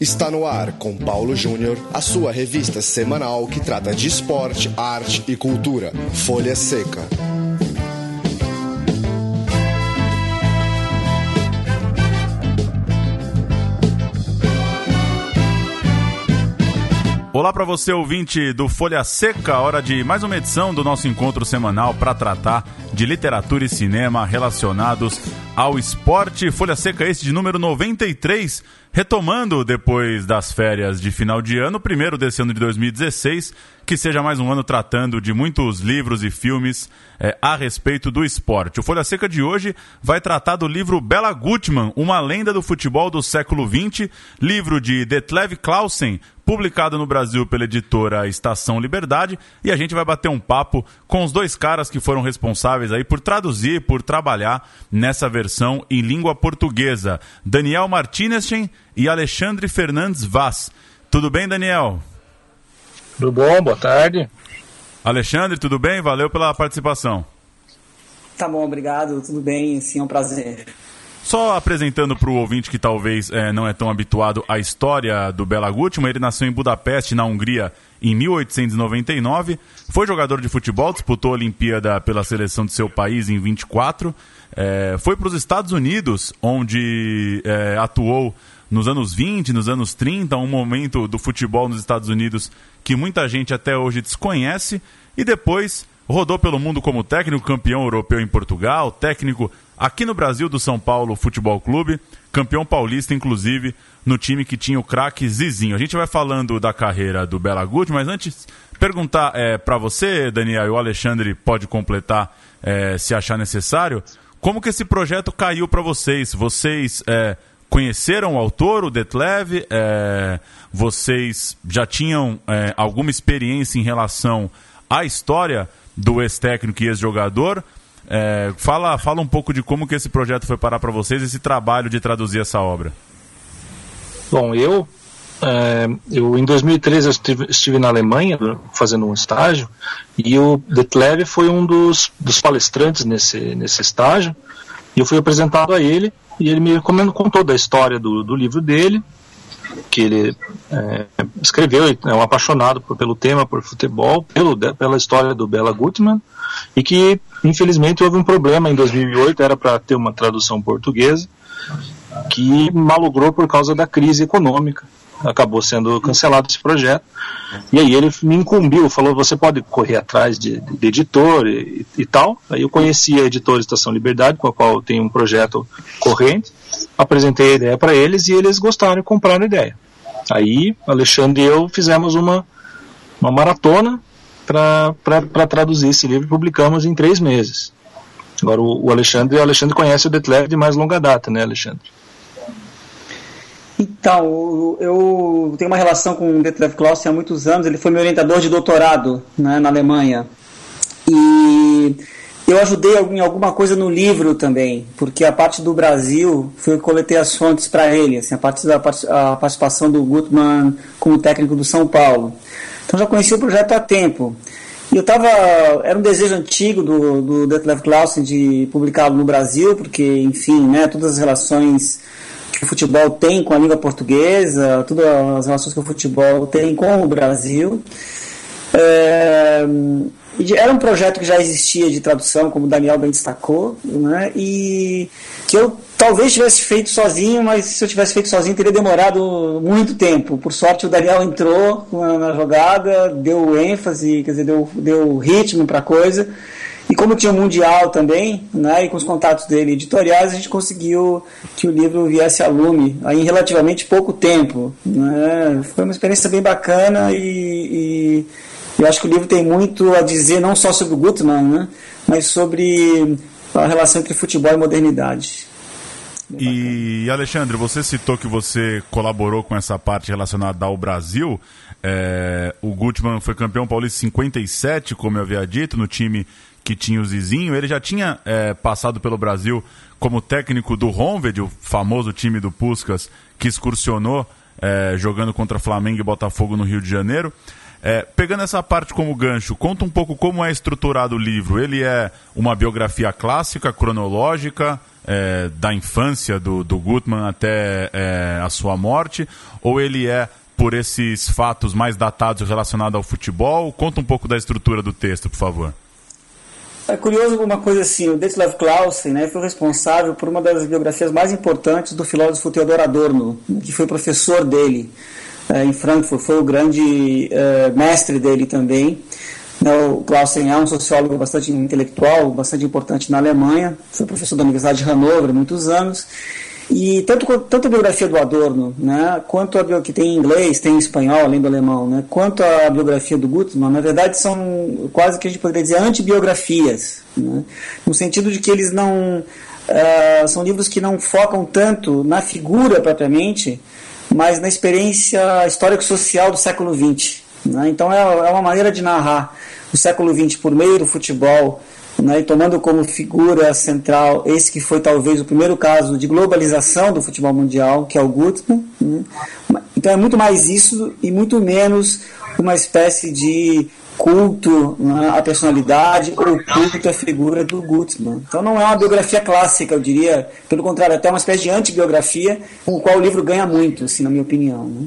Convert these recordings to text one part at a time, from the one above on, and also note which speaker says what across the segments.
Speaker 1: Está no ar com Paulo Júnior, a sua revista semanal que trata de esporte, arte e cultura. Folha Seca.
Speaker 2: Olá para você, ouvinte do Folha Seca, hora de mais uma edição do nosso encontro semanal para tratar de literatura e cinema relacionados ao esporte. Folha Seca este de número 93, retomando depois das férias de final de ano, primeiro desse ano de 2016, que seja mais um ano tratando de muitos livros e filmes é, a respeito do esporte. O Folha Seca de hoje vai tratar do livro Bela Gutmann, uma lenda do futebol do século XX, livro de Detlev Clausen, publicado no Brasil pela editora Estação Liberdade, e a gente vai bater um papo com os dois caras que foram responsáveis aí por traduzir, por trabalhar nessa versão em língua portuguesa, Daniel Martinezchen e Alexandre Fernandes Vaz. Tudo bem, Daniel?
Speaker 3: Tudo bom, boa tarde.
Speaker 2: Alexandre, tudo bem? Valeu pela participação.
Speaker 4: Tá bom, obrigado, tudo bem, sim, é um prazer.
Speaker 2: Só apresentando para o ouvinte que talvez é, não é tão habituado à história do Bela Gutmann, ele nasceu em Budapeste, na Hungria, em 1899. Foi jogador de futebol, disputou a Olimpíada pela seleção de seu país em 24. É, foi para os Estados Unidos, onde é, atuou nos anos 20, nos anos 30, um momento do futebol nos Estados Unidos que muita gente até hoje desconhece. E depois rodou pelo mundo como técnico, campeão europeu em Portugal, técnico aqui no Brasil do São Paulo Futebol Clube, campeão paulista, inclusive, no time que tinha o craque Zizinho. A gente vai falando da carreira do Bela Guti, mas antes, perguntar é, para você, Daniel, e o Alexandre pode completar é, se achar necessário, como que esse projeto caiu para vocês? Vocês é, conheceram o autor, o Detlev? É, vocês já tinham é, alguma experiência em relação à história do ex-técnico e ex-jogador? É, fala, fala um pouco de como que esse projeto foi parar para vocês, esse trabalho de traduzir essa obra.
Speaker 3: Bom, eu, é, eu em 2013 eu estive, estive, na Alemanha fazendo um estágio e o Detlev foi um dos, dos palestrantes nesse, nesse estágio e eu fui apresentado a ele e ele me contou da história do, do livro dele que ele é, escreveu, é um apaixonado por, pelo tema, por futebol, pelo, pela história do Bela Gutmann, e que infelizmente houve um problema em 2008, era para ter uma tradução portuguesa, que malogrou por causa da crise econômica. Acabou sendo cancelado esse projeto. E aí ele me incumbiu, falou: você pode correr atrás de, de editor e, e, tal. Aí eu conheci a editora Estação Liberdade, com a qual eu tenho um projeto corrente. Apresentei a ideia para eles e eles gostaram e compraram a ideia. Aí Alexandre e eu fizemos uma, uma maratona para traduzir esse livro e publicamos em três meses. Agora o, o Alexandre, o Alexandre conhece o Detlev de mais longa data, né, Alexandre?
Speaker 4: Então, eu tenho uma relação com o Detlev Clausen há muitos anos. Ele foi meu orientador de doutorado né, na Alemanha. E eu ajudei em alguma coisa no livro também, porque a parte do Brasil foi eu coletei as fontes para ele, assim, a parte da a participação do Gutmann como técnico do São Paulo. Então já conheci o projeto há tempo. E eu estava. Era um desejo antigo do, do Detlef Clausen de publicá-lo no Brasil, porque, enfim, né, todas as relações que o futebol tem com a língua portuguesa, todas as relações que o futebol tem com o Brasil. É, era um projeto que já existia de tradução, como o Daniel bem destacou, né, e que eu talvez tivesse feito sozinho, mas se eu tivesse feito sozinho teria demorado muito tempo. Por sorte o Daniel entrou na jogada, deu ênfase, quer dizer, deu, deu ritmo para a coisa. Como tinha o Mundial também, né, e com os contatos dele editoriais, a gente conseguiu que o livro viesse a lume aí em relativamente pouco tempo. Né. Foi uma experiência bem bacana e, e eu acho que o livro tem muito a dizer, não só sobre o Gutmann, né, mas sobre a relação entre futebol e modernidade.
Speaker 2: E Alexandre, você citou que você colaborou com essa parte relacionada ao Brasil. É, o Gutmann foi campeão paulista 57, como eu havia dito, no time que tinha o Zizinho. Ele já tinha é, passado pelo Brasil como técnico do Honved, o famoso time do Puskas, que excursionou é, jogando contra Flamengo e Botafogo no Rio de Janeiro. É, pegando essa parte como gancho, conta um pouco como é estruturado o livro. Ele é uma biografia clássica, cronológica, é, da infância do, do Gutmann até é, a sua morte? Ou ele é por esses fatos mais datados relacionados ao futebol? Conta um pouco da estrutura do texto, por favor.
Speaker 4: É curioso uma coisa assim, o Detlef Clausen né, foi responsável por uma das biografias mais importantes do filósofo Theodor Adorno, que foi professor dele é, em Frankfurt, foi o grande é, mestre dele também. Né, o Clausen é um sociólogo bastante intelectual, bastante importante na Alemanha, foi professor da Universidade de Hannover muitos anos, e tanto, tanto a biografia do Adorno, né, quanto a que tem em inglês, tem em espanhol, além do alemão, né, quanto a biografia do Gutmann, na verdade são quase que a gente poderia dizer antibiografias, né, no sentido de que eles não. Uh, são livros que não focam tanto na figura propriamente, mas na experiência histórico-social do século XX. Né, então é, é uma maneira de narrar o século XX por meio do futebol né, e tomando como figura central esse que foi talvez o primeiro caso de globalização do futebol mundial, que é o Gutmann. Né? Então é muito mais isso e muito menos uma espécie de culto né, à personalidade ou culto à figura do Gutmann. Então não é uma biografia clássica, eu diria, pelo contrário, até uma espécie de antibiografia, com o qual o livro ganha muito, assim, na minha opinião. Né?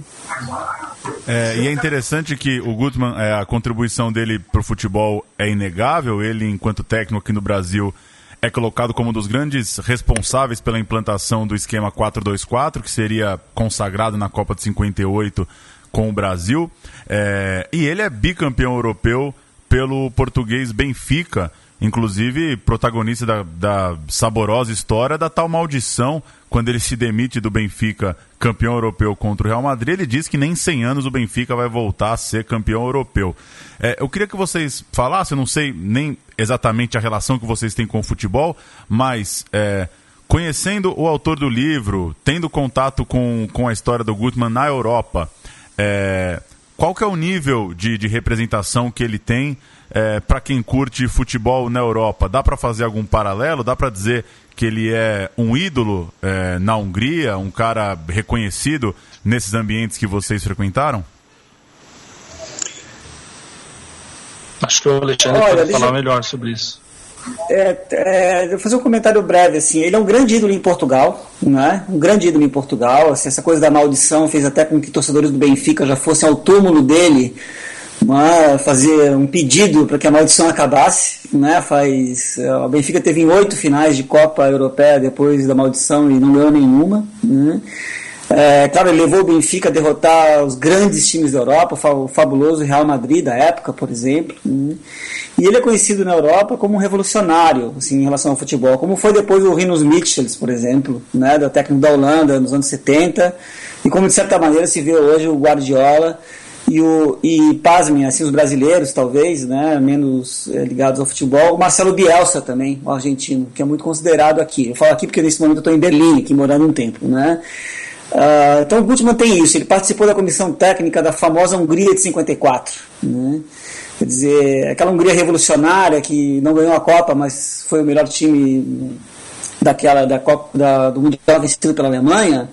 Speaker 2: É, e é interessante que o Gutmann, é, a contribuição dele para o futebol é inegável. Ele, enquanto técnico aqui no Brasil, é colocado como um dos grandes responsáveis pela implantação do esquema 4-2-4, que seria consagrado na Copa de 58 com o Brasil. É, e ele é bicampeão europeu pelo português Benfica, inclusive protagonista da, da saborosa história da tal maldição quando ele se demite do Benfica campeão europeu contra o Real Madrid, ele diz que nem em 100 anos o Benfica vai voltar a ser campeão europeu. É, eu queria que vocês falassem, não sei nem exatamente a relação que vocês têm com o futebol, mas é, conhecendo o autor do livro, tendo contato com, com a história do Gutmann na Europa, é, qual que é o nível de, de representação que ele tem é, para quem curte futebol na Europa? Dá para fazer algum paralelo? Dá para dizer que ele é um ídolo é, na Hungria, um cara reconhecido nesses ambientes que vocês frequentaram?
Speaker 3: Acho que o Alexandre Olha, pode falar eu... melhor sobre isso.
Speaker 4: É, é, fazer um comentário breve assim. Ele é um grande ídolo em Portugal, né? Um grande ídolo em Portugal. Assim, essa coisa da maldição fez até com que torcedores do Benfica já fossem ao túmulo dele uma, fazer um pedido para que a maldição acabasse. Né? Faz, o Benfica teve oito finais de Copa Europeia depois da maldição e não ganhou nenhuma. Né? É, claro, ele levou o Benfica a derrotar os grandes times da Europa, o fabuloso Real Madrid da época, por exemplo. Né? E ele é conhecido na Europa como um revolucionário assim, em relação ao futebol, como foi depois o Rinus Michels, por exemplo, né, da técnico da Holanda nos anos 70, e como de certa maneira se vê hoje o Guardiola e, o, e pasmem, assim, os brasileiros, talvez, né, menos é, ligados ao futebol, o Marcelo Bielsa também, o argentino, que é muito considerado aqui. Eu falo aqui porque nesse momento eu estou em Berlim, aqui morando um tempo, né. Uh, então o Gutmann tem isso, ele participou da comissão técnica da famosa Hungria de 54, né. Quer dizer, aquela Hungria revolucionária que não ganhou a Copa, mas foi o melhor time daquela da Copa da, do Mundial vencido pela Alemanha,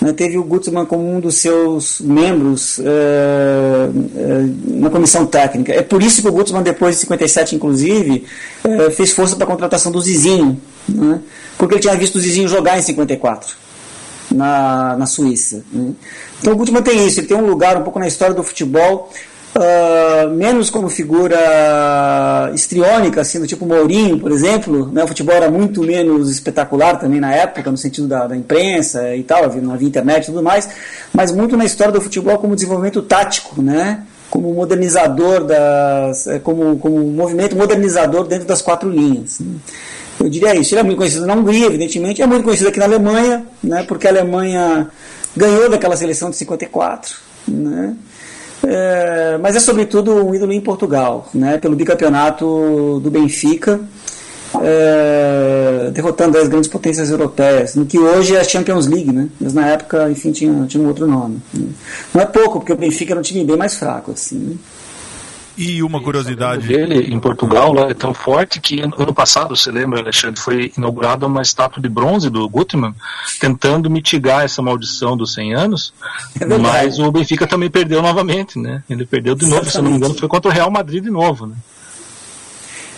Speaker 4: né, teve o Gutmann como um dos seus membros é, é, na comissão técnica. É por isso que o Gutmann, depois de 57, inclusive, é, fez força para a contratação do Zizinho, né, porque ele tinha visto o Zizinho jogar em 54, na, na Suíça. Né. Então o Gutmann tem isso, ele tem um lugar um pouco na história do futebol Uh, menos como figura estriônica, assim, do tipo Mourinho, por exemplo. Né? O futebol era muito menos espetacular também na época, no sentido da, da imprensa e tal, não havia internet e tudo mais, mas muito na história do futebol como desenvolvimento tático, né? como modernizador, das, é, como, como movimento modernizador dentro das quatro linhas. Né? Eu diria isso. Ele é muito conhecido na Hungria, evidentemente, é muito conhecido aqui na Alemanha, né? porque a Alemanha ganhou daquela seleção de 54, né? É, mas é sobretudo um ídolo em Portugal, né, pelo bicampeonato do Benfica, é, derrotando as grandes potências europeias, no que hoje é a Champions League, né, mas na época, enfim, tinha, tinha um outro nome. Não é pouco, porque o Benfica era um time bem mais fraco. Assim, né.
Speaker 2: E uma curiosidade.
Speaker 3: dele em Portugal lá é tão forte que ano passado, você lembra, Alexandre, foi inaugurada uma estátua de bronze do Gutmann, tentando mitigar essa maldição dos 100 anos. É mas o Benfica também perdeu novamente, né? Ele perdeu de novo, Exatamente. se não me engano, foi contra o Real Madrid de novo, né?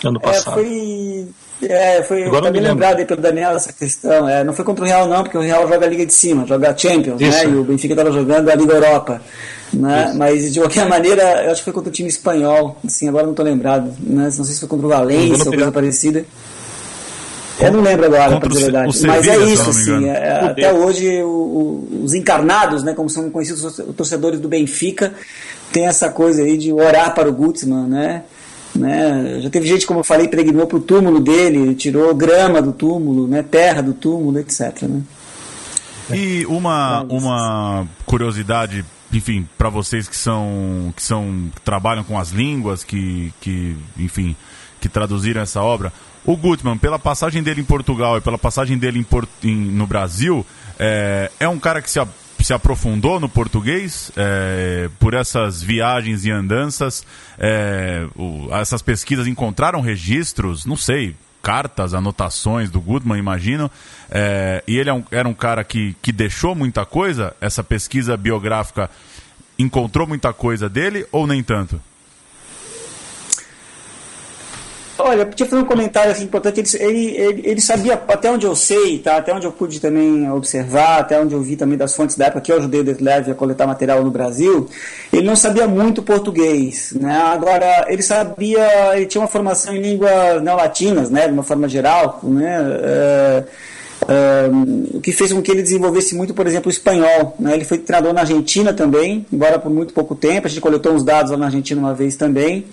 Speaker 3: ano é, passado.
Speaker 4: É, foi. É, foi Agora me lembrado aí pelo Daniel essa questão. É, não foi contra o Real, não, porque o Real joga a Liga de Cima, joga a Champions? Isso. né? E o Benfica estava jogando a Liga Europa. Né? Mas de qualquer maneira, eu acho que foi contra o time espanhol. Assim, agora não estou lembrado. Né? Não sei se foi contra o Valência ou coisa parecida. Eu não lembro agora, para dizer verdade. Sevilla, Mas é isso, assim. É, até hoje, o, o, os encarnados, né, como são conhecidos os torcedores do Benfica, tem essa coisa aí de orar para o Gutsman, né? Né? Já teve gente, como eu falei, pregnou para o túmulo dele, tirou grama do túmulo, né? terra do túmulo, etc. Né?
Speaker 2: E uma, uma curiosidade, enfim, para vocês que são que são que trabalham com as línguas, que, que enfim, que traduziram essa obra. O Gutmann, pela passagem dele em Portugal e pela passagem dele em, em no Brasil, é, é um cara que se, se aprofundou no português é, por essas viagens e andanças. É, o, essas pesquisas encontraram registros, não sei, cartas, anotações do Goodman, imagino. É, e ele é um, era um cara que, que deixou muita coisa. Essa pesquisa biográfica encontrou muita coisa dele ou nem tanto?
Speaker 4: Olha, podia fazer um comentário assim, importante. Ele, ele, ele, sabia, até onde eu sei, tá? até onde eu pude também observar, até onde eu vi também das fontes da época que eu ajudei o Detleve a coletar material no Brasil, ele não sabia muito português. Né? Agora, ele sabia, ele tinha uma formação em línguas neolatinas, né? de uma forma geral. Né? É, é, o que fez com que ele desenvolvesse muito, por exemplo, o espanhol. Né? Ele foi treinador na Argentina também, embora por muito pouco tempo. A gente coletou uns dados lá na Argentina uma vez também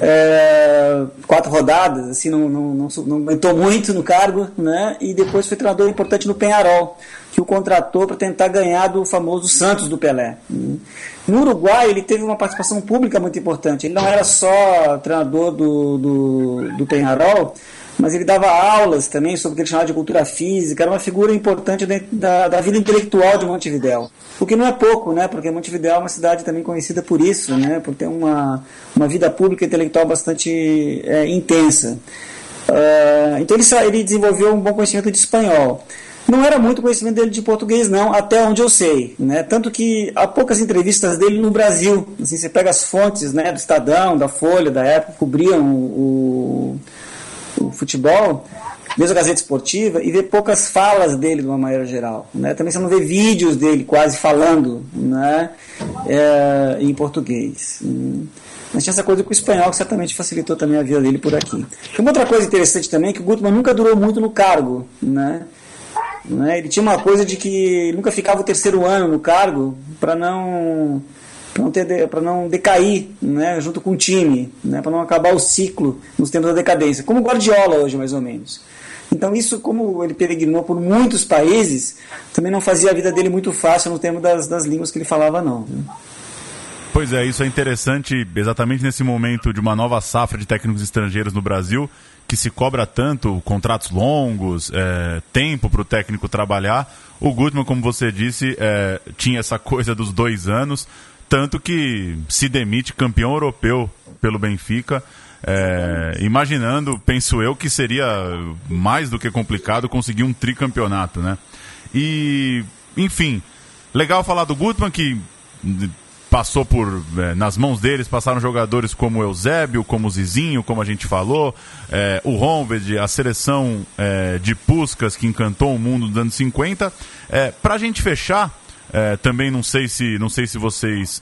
Speaker 4: é, quatro rodadas, assim, não, não, não, não aumentou muito no cargo, né? E depois foi treinador importante no Penharol, que o contratou para tentar ganhar do famoso Santos do Pelé. No Uruguai, ele teve uma participação pública muito importante. Ele não era só treinador do, do, do Penharol, mas ele dava aulas também sobre o que ele chamava de cultura física, era uma figura importante da, da vida intelectual de Montevidéu. O que não é pouco, né? porque Montevidéu é uma cidade também conhecida por isso, né? por ter uma, uma vida pública e intelectual bastante é, intensa. Uh, então ele, ele desenvolveu um bom conhecimento de espanhol. Não era muito conhecimento dele de português, não, até onde eu sei. Né? Tanto que há poucas entrevistas dele no Brasil. Assim, você pega as fontes né, do Estadão, da Folha, da época, cobriam o, o futebol, mesmo a Gazeta Esportiva, e vê poucas falas dele de uma maneira geral. Né? Também você não vê vídeos dele quase falando né? É, em português. Mas tinha essa coisa com o espanhol que certamente facilitou também a vida dele por aqui. Uma outra coisa interessante também é que o Gutmann nunca durou muito no cargo. Né? Né? Ele tinha uma coisa de que nunca ficava o terceiro ano no cargo para não para não, não decair né, junto com o time, né, para não acabar o ciclo nos tempos da decadência, como Guardiola hoje, mais ou menos. Então, isso, como ele peregrinou por muitos países, também não fazia a vida dele muito fácil no termo das, das línguas que ele falava, não. Né?
Speaker 2: Pois é, isso é interessante exatamente nesse momento de uma nova safra de técnicos estrangeiros no Brasil, que se cobra tanto contratos longos, é, tempo para o técnico trabalhar. O Gutmann, como você disse, é, tinha essa coisa dos dois anos. Tanto que se demite campeão europeu pelo Benfica. É, imaginando, penso eu, que seria mais do que complicado conseguir um tricampeonato, né? E, enfim, legal falar do Gutmann, que passou por é, nas mãos deles passaram jogadores como Eusébio, como Zizinho, como a gente falou, é, o Honved, a seleção é, de Puskas que encantou o mundo anos 50. É, Para a gente fechar, é, também não sei se, não sei se vocês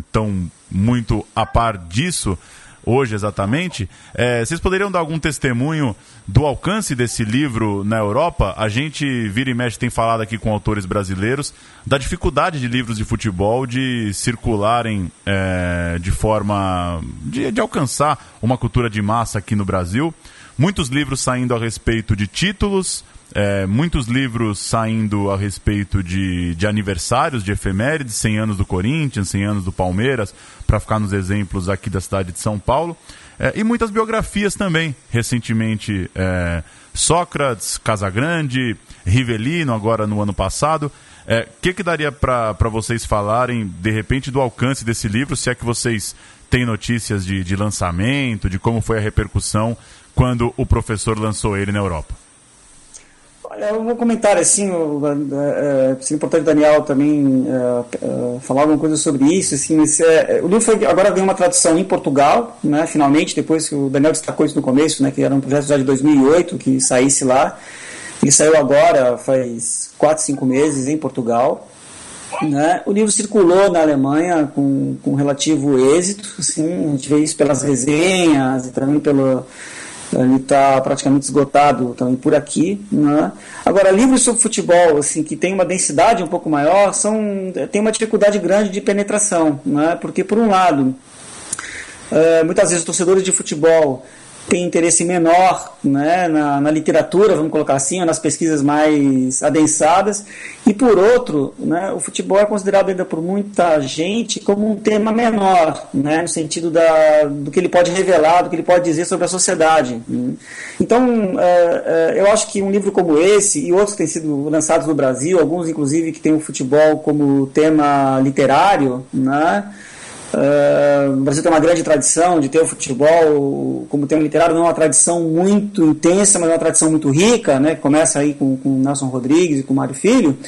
Speaker 2: estão é, é, muito a par disso hoje exatamente. É, vocês poderiam dar algum testemunho do alcance desse livro na Europa? A gente, vira e mexe, tem falado aqui com autores brasileiros da dificuldade de livros de futebol de circularem é, de forma. De, de alcançar uma cultura de massa aqui no Brasil. Muitos livros saindo a respeito de títulos, é, muitos livros saindo a respeito de, de aniversários, de efemérides, 100 anos do Corinthians, 100 anos do Palmeiras, para ficar nos exemplos aqui da cidade de São Paulo. É, e muitas biografias também, recentemente é, Sócrates, Casagrande, Rivelino, agora no ano passado. O é, que, que daria para vocês falarem, de repente, do alcance desse livro, se é que vocês têm notícias de, de lançamento, de como foi a repercussão quando o professor lançou ele na Europa?
Speaker 4: É um comentário assim, é, é, importante Daniel também é, falar alguma coisa sobre isso. Assim, esse, o livro foi, agora vem uma tradução em Portugal, né, finalmente, depois que o Daniel destacou isso no começo, né, que era um projeto já de 2008 que saísse lá. Ele saiu agora, faz 4, 5 meses, em Portugal. Né? O livro circulou na Alemanha com, com relativo êxito, assim, a gente vê isso pelas resenhas e também pelo, ele está praticamente esgotado também por aqui. Né? Agora, livros sobre futebol, assim, que tem uma densidade um pouco maior, são, tem uma dificuldade grande de penetração, né? porque, por um lado, é, muitas vezes torcedores de futebol tem interesse menor né, na, na, literatura, vamos colocar assim, ou nas pesquisas mais adensadas, e por outro, né, o futebol é considerado ainda por muita gente como um tema menor, né, no sentido da, do que ele pode revelar, do que ele pode dizer sobre a sociedade. Então, é, é, eu acho que um livro como esse, e outros que têm sido lançados no Brasil, alguns inclusive que têm o futebol como tema literário, né, Uh, o Brasil tem uma grande tradição de ter o futebol como tema literário, não é uma tradição muito intensa, mas é uma tradição muito rica, né, que começa aí com, com Nelson Rodrigues e com Mário Filho.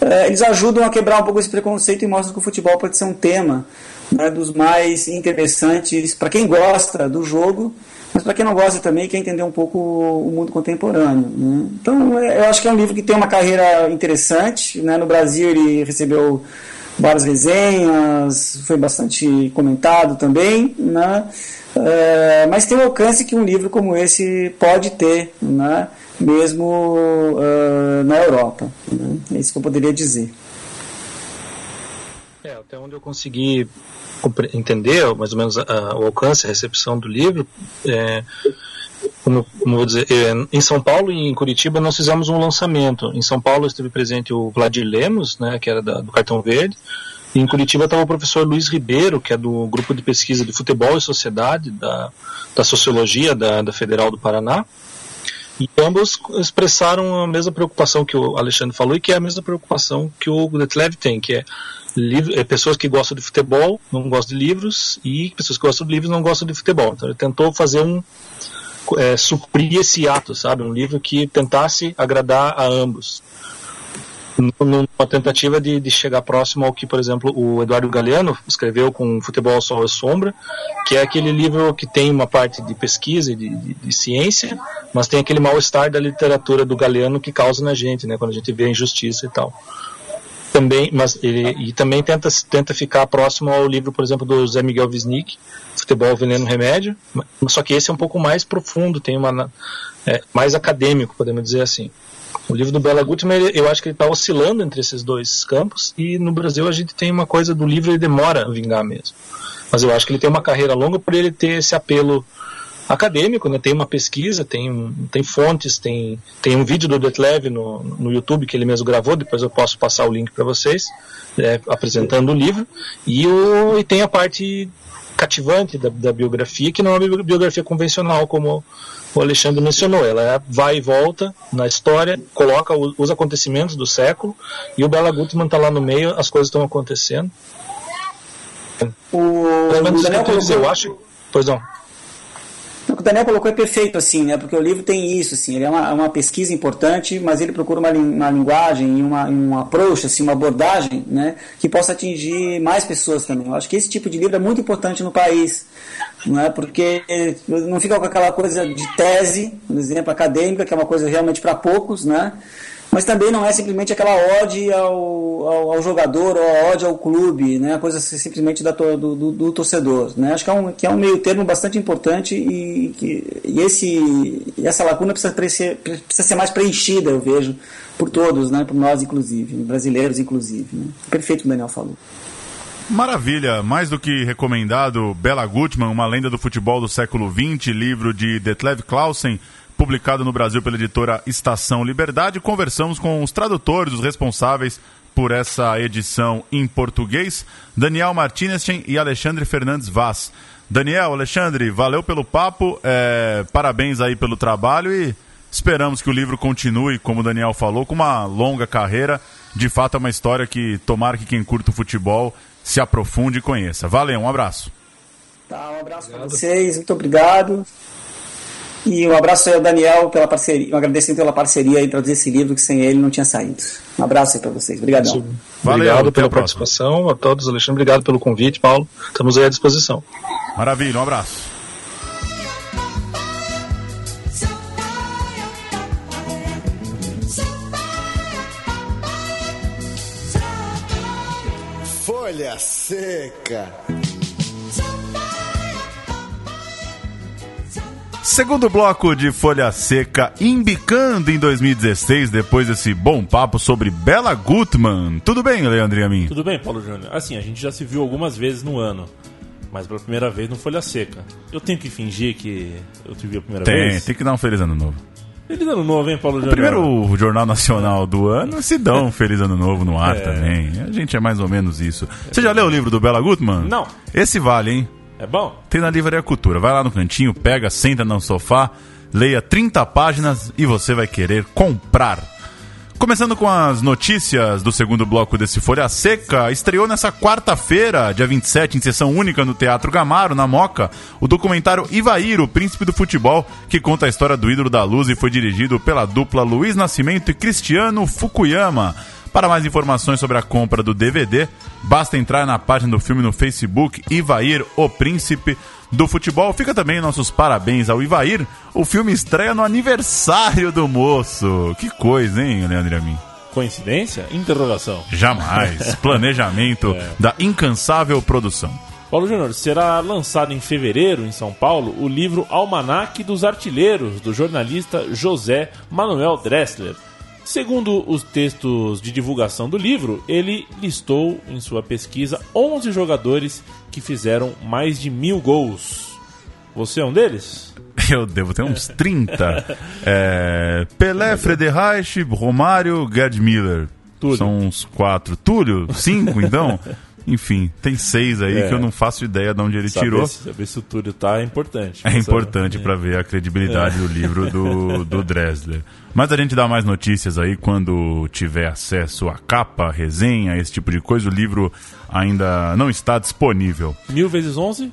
Speaker 4: Uh, eles ajudam a quebrar um pouco esse preconceito e mostram que o futebol pode ser um tema né, dos mais interessantes para quem gosta do jogo, mas para quem não gosta também quer entender um pouco o mundo contemporâneo. Né? Então, é, eu acho que é um livro que tem uma carreira interessante. Né? No Brasil, ele recebeu várias resenhas, foi bastante comentado também, né? É, mas tem o alcance que um livro como esse pode ter, né? mesmo uh, na Europa. Né? É isso que eu poderia dizer.
Speaker 3: É, até onde eu consegui entender mais ou menos o alcance, a recepção do livro, é, é, em São Paulo e em Curitiba nós fizemos um lançamento. Em São Paulo esteve presente o Vladir Lemos, né, que era da, do Cartão Verde, e em Curitiba estava o professor Luiz Ribeiro, que é do grupo de pesquisa de futebol e sociedade da, da sociologia da, da Federal do Paraná. E ambos expressaram a mesma preocupação que o Alexandre falou e que é a mesma preocupação que o Detlev tem, que é, livro, é pessoas que gostam de futebol não gostam de livros e pessoas que gostam de livros não gostam de futebol. Então ele tentou fazer um, é, suprir esse ato, sabe? Um livro que tentasse agradar a ambos. Numa tentativa de, de, chegar próximo ao que, por exemplo, o Eduardo Galeano escreveu com Futebol, Sol e Sombra, que é aquele livro que tem uma parte de pesquisa e de, de, de ciência, mas tem aquele mal-estar da literatura do Galeano que causa na gente, né, quando a gente vê a injustiça e tal também, mas ele e também tenta tenta ficar próximo ao livro, por exemplo, do José Miguel Wisnik, Futebol Veneno Remédio, só que esse é um pouco mais profundo, tem uma é, mais acadêmico, podemos dizer assim. O livro do Bela Gutmann, eu acho que ele está oscilando entre esses dois campos e no Brasil a gente tem uma coisa do livro ele demora a vingar mesmo. Mas eu acho que ele tem uma carreira longa por ele ter esse apelo acadêmico, né? Tem uma pesquisa, tem, tem fontes, tem, tem um vídeo do Detlev no, no YouTube que ele mesmo gravou, depois eu posso passar o link para vocês, é, apresentando o livro, e, o, e tem a parte cativante da, da, biografia, que não é uma biografia convencional, como o Alexandre mencionou. Ela é, vai e volta na história, coloca os acontecimentos do século, e o Bela Gutmann está lá no meio, as coisas estão acontecendo. O, o eu acho. Pois não.
Speaker 4: O Daniel colocou é perfeito, assim, né? Porque o livro tem isso, assim, ele é uma, uma pesquisa importante, mas ele procura uma, uma linguagem e uma, um approach, assim, uma abordagem, né? Que possa atingir mais pessoas também. Eu acho que esse tipo de livro é muito importante no país, não é? Porque não fica com aquela coisa de tese, por exemplo, acadêmica, que é uma coisa realmente para poucos, né? Mas também não é simplesmente aquela ode ao, ao, ao jogador ou a ode ao clube, né? a coisa simplesmente da, do, do, do, torcedor. Né? Acho que é, um, que é um meio termo bastante importante e, que, e esse, essa lacuna precisa, precisa ser mais preenchida, eu vejo, por todos, né? por nós inclusive, brasileiros inclusive. Né? Perfeito o Daniel falou.
Speaker 2: Maravilha, mais do que recomendado, Bela Gutmann, uma lenda do futebol do século XX, livro de Detlev Clausen, publicado no Brasil pela editora Estação Liberdade. Conversamos com os tradutores, os responsáveis por essa edição em português, Daniel Martinez e Alexandre Fernandes Vaz. Daniel, Alexandre, valeu pelo papo, é, parabéns aí pelo trabalho e esperamos que o livro continue, como o Daniel falou, com uma longa carreira. De fato, é uma história que tomara que quem curta o futebol se aprofunde e conheça. Valeu, um abraço.
Speaker 4: Tá, um abraço para vocês, muito obrigado. E um abraço aí ao Daniel pela parceria, um agradecimento pela parceria aí traduzir esse livro que sem ele não tinha saído. Um abraço aí para vocês. Obrigadão.
Speaker 3: Valeu, obrigado pela participação a todos, Alexandre. Obrigado pelo convite, Paulo. Estamos aí à disposição.
Speaker 2: Maravilha, um abraço.
Speaker 1: Folha Seca.
Speaker 2: Segundo bloco de Folha Seca, embicando em 2016, depois desse bom papo sobre Bela Gutmann. Tudo bem, Leandro e a mim?
Speaker 5: Tudo bem, Paulo Júnior. Assim, a gente já se viu algumas vezes no ano, mas pela primeira vez no Folha Seca. Eu tenho que fingir que eu te vi a primeira
Speaker 2: tem,
Speaker 5: vez?
Speaker 2: Tem, tem que dar um feliz ano novo.
Speaker 5: Feliz ano novo, hein, Paulo Júnior?
Speaker 2: Primeiro Jornal Nacional do ano, se dá um feliz ano novo no ar é. também. A gente é mais ou menos isso. Você já leu o livro do Bela Gutmann?
Speaker 5: Não.
Speaker 2: Esse vale, hein?
Speaker 5: É bom?
Speaker 2: Tem na Livraria Cultura. Vai lá no cantinho, pega, senta no sofá, leia 30 páginas e você vai querer comprar. Começando com as notícias do segundo bloco desse Folha Seca, estreou nessa quarta-feira, dia 27, em sessão única no Teatro Gamaro, na Moca, o documentário Ivair, o Príncipe do Futebol, que conta a história do ídolo da luz e foi dirigido pela dupla Luiz Nascimento e Cristiano Fukuyama. Para mais informações sobre a compra do DVD, basta entrar na página do filme no Facebook Ivair, o Príncipe do Futebol. Fica também nossos parabéns ao Ivair. O filme estreia no aniversário do moço. Que coisa, hein, Leandro e a mim?
Speaker 5: Coincidência? Interrogação.
Speaker 2: Jamais. Planejamento é. da incansável produção.
Speaker 5: Paulo Júnior, será lançado em fevereiro, em São Paulo, o livro Almanaque dos Artilheiros, do jornalista José Manuel Dressler. Segundo os textos de divulgação do livro, ele listou em sua pesquisa 11 jogadores que fizeram mais de mil gols. Você é um deles?
Speaker 2: Eu devo ter uns 30. é, Pelé, Frederich, Romário, Gerd Miller. Túlio. São uns quatro. Túlio? Cinco, então? Enfim, tem seis aí é. que eu não faço ideia de onde ele
Speaker 5: saber
Speaker 2: tirou.
Speaker 5: Saber se o Túlio tá é importante.
Speaker 2: É importante para ver a credibilidade é. do livro do, do Dresler. Mas a gente dá mais notícias aí quando tiver acesso à capa, resenha, esse tipo de coisa. O livro ainda não está disponível.
Speaker 5: Mil vezes onze?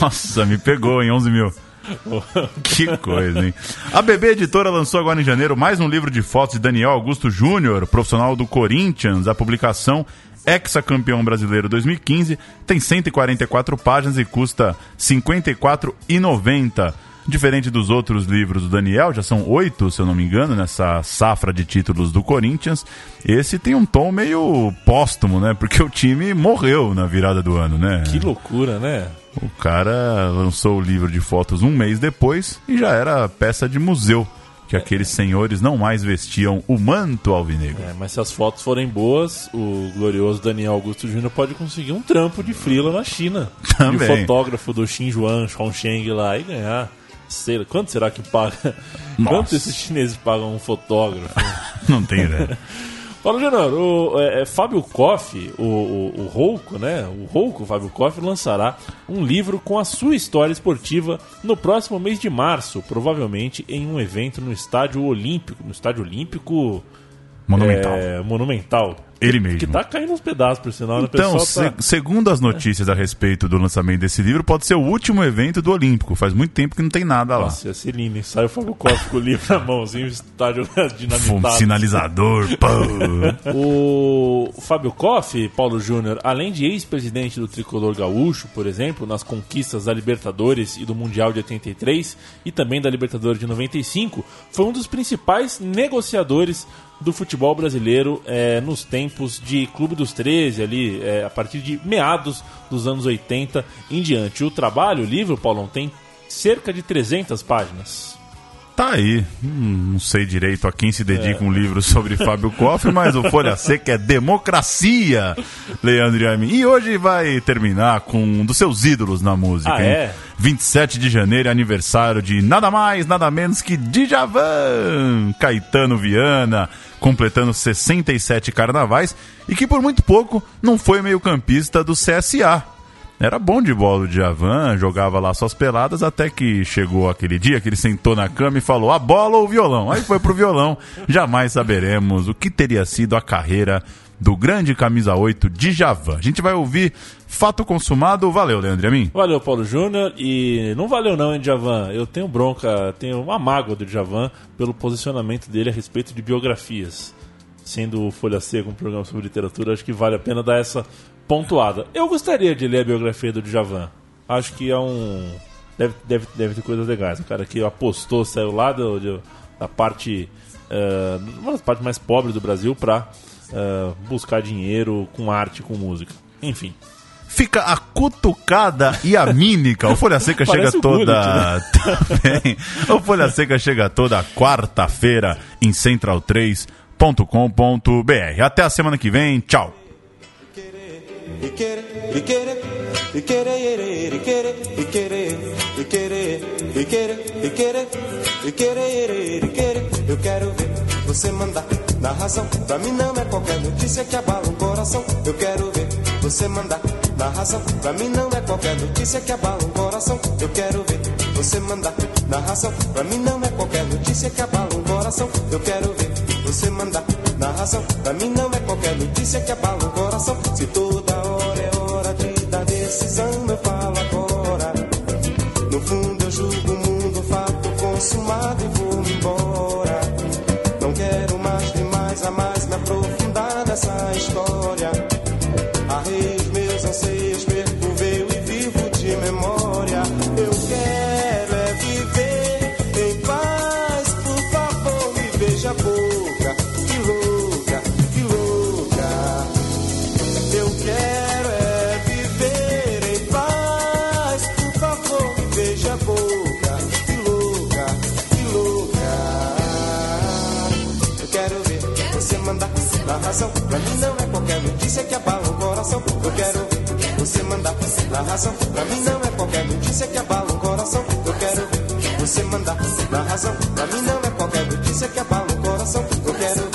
Speaker 2: Nossa, me pegou em onze mil. que coisa, hein? A BB Editora lançou agora em janeiro mais um livro de fotos de Daniel Augusto Júnior, profissional do Corinthians. A publicação ex-campeão brasileiro 2015, tem 144 páginas e custa R$ 54,90. Diferente dos outros livros do Daniel, já são oito, se eu não me engano, nessa safra de títulos do Corinthians. Esse tem um tom meio póstumo, né? Porque o time morreu na virada do ano, né?
Speaker 5: Que loucura, né?
Speaker 2: O cara lançou o livro de fotos um mês depois e já era peça de museu que aqueles senhores não mais vestiam o manto alvinegro.
Speaker 5: É, mas se as fotos forem boas, o glorioso Daniel Augusto Júnior pode conseguir um trampo de frila na China.
Speaker 2: Também.
Speaker 5: E o fotógrafo do Xinjuan, Chongsheng lá e ganhar. Sei, quanto será que paga? Nossa. Quanto esses chineses pagam um fotógrafo?
Speaker 2: não tem ideia.
Speaker 5: Paulo Júnior, o é, é, Fábio Koff, o, o, o Rouco, né? O Rouco, Fábio Koff, lançará um livro com a sua história esportiva no próximo mês de março, provavelmente em um evento no Estádio Olímpico. No Estádio Olímpico.
Speaker 2: Monumental.
Speaker 5: É, monumental.
Speaker 2: Ele mesmo.
Speaker 5: Que tá caindo uns pedaços, por sinal. Né?
Speaker 2: Então, se, tá... segundo as notícias a respeito do lançamento desse livro, pode ser o último evento do Olímpico. Faz muito tempo que não tem nada lá.
Speaker 5: Nossa, ser lindo. Sai o Fábio Costa com o livro na mãozinho, estádio dinamitado.
Speaker 2: Um sinalizador,
Speaker 5: O Fábio Koff, Paulo Júnior, além de ex-presidente do Tricolor Gaúcho, por exemplo, nas conquistas da Libertadores e do Mundial de 83 e também da Libertadores de 95, foi um dos principais negociadores do futebol brasileiro é, nos tempos de Clube dos 13, ali, é, a partir de meados dos anos 80 em diante. O trabalho, o livro, Paulão, tem cerca de 300 páginas.
Speaker 2: Tá aí. Hum, não sei direito a quem se dedica é. um livro sobre Fábio Koff, mas o Folha Seca é democracia, Leandro e Amin. E hoje vai terminar com um dos seus ídolos na música.
Speaker 5: Ah, é?
Speaker 2: 27 de janeiro, aniversário de nada mais, nada menos que Djavan, Caetano Viana, completando 67 carnavais e que por muito pouco não foi meio campista do CSA. Era bom de bola o Djavan, jogava lá suas peladas, até que chegou aquele dia que ele sentou na cama e falou: a bola ou o violão? Aí foi pro violão. Jamais saberemos o que teria sido a carreira
Speaker 6: do grande camisa 8 de Javan. A gente vai ouvir Fato Consumado. Valeu, Leandro Amin.
Speaker 5: Valeu, Paulo Júnior. E não valeu não, hein, Javan. Eu tenho bronca, tenho uma mágoa do Javan pelo posicionamento dele a respeito de biografias. Sendo Folha Seca um programa sobre literatura, acho que vale a pena dar essa pontuada. Eu gostaria de ler a biografia do Djavan. Acho que é um. Deve, deve, deve ter coisas legais. O cara que apostou, saiu lá do, da parte. Uh, uma das partes mais pobres do Brasil para eh, buscar dinheiro com arte, com música. Enfim.
Speaker 6: Fica a cutucada e a mímica. O Folha Seca chega toda. Gullit, né? o Folha Seca chega toda quarta-feira em central3.com.br. Até a semana que vem. Tchau. Eu quero ver você mandar na razão. Pra mim não é qualquer notícia que abala um coração. Eu quero ver você mandar na razão. Pra mim não é qualquer notícia que abala um coração. Eu quero ver você mandar na razão. Pra mim não é qualquer notícia que abala um coração. Eu quero ver você mandar na razão. Pra mim não é qualquer notícia que abala um coração. Se toda hora é hora de dar decisão, eu falo razão. Pra mim não é qualquer notícia que abala o coração. Eu quero você mandar na razão. Pra mim não é qualquer notícia que abala o coração. Eu quero você mandar na razão. Pra mim não é qualquer notícia que abala o coração. Eu quero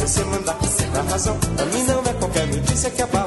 Speaker 6: você mandar na razão. Pra mim não é qualquer notícia que abala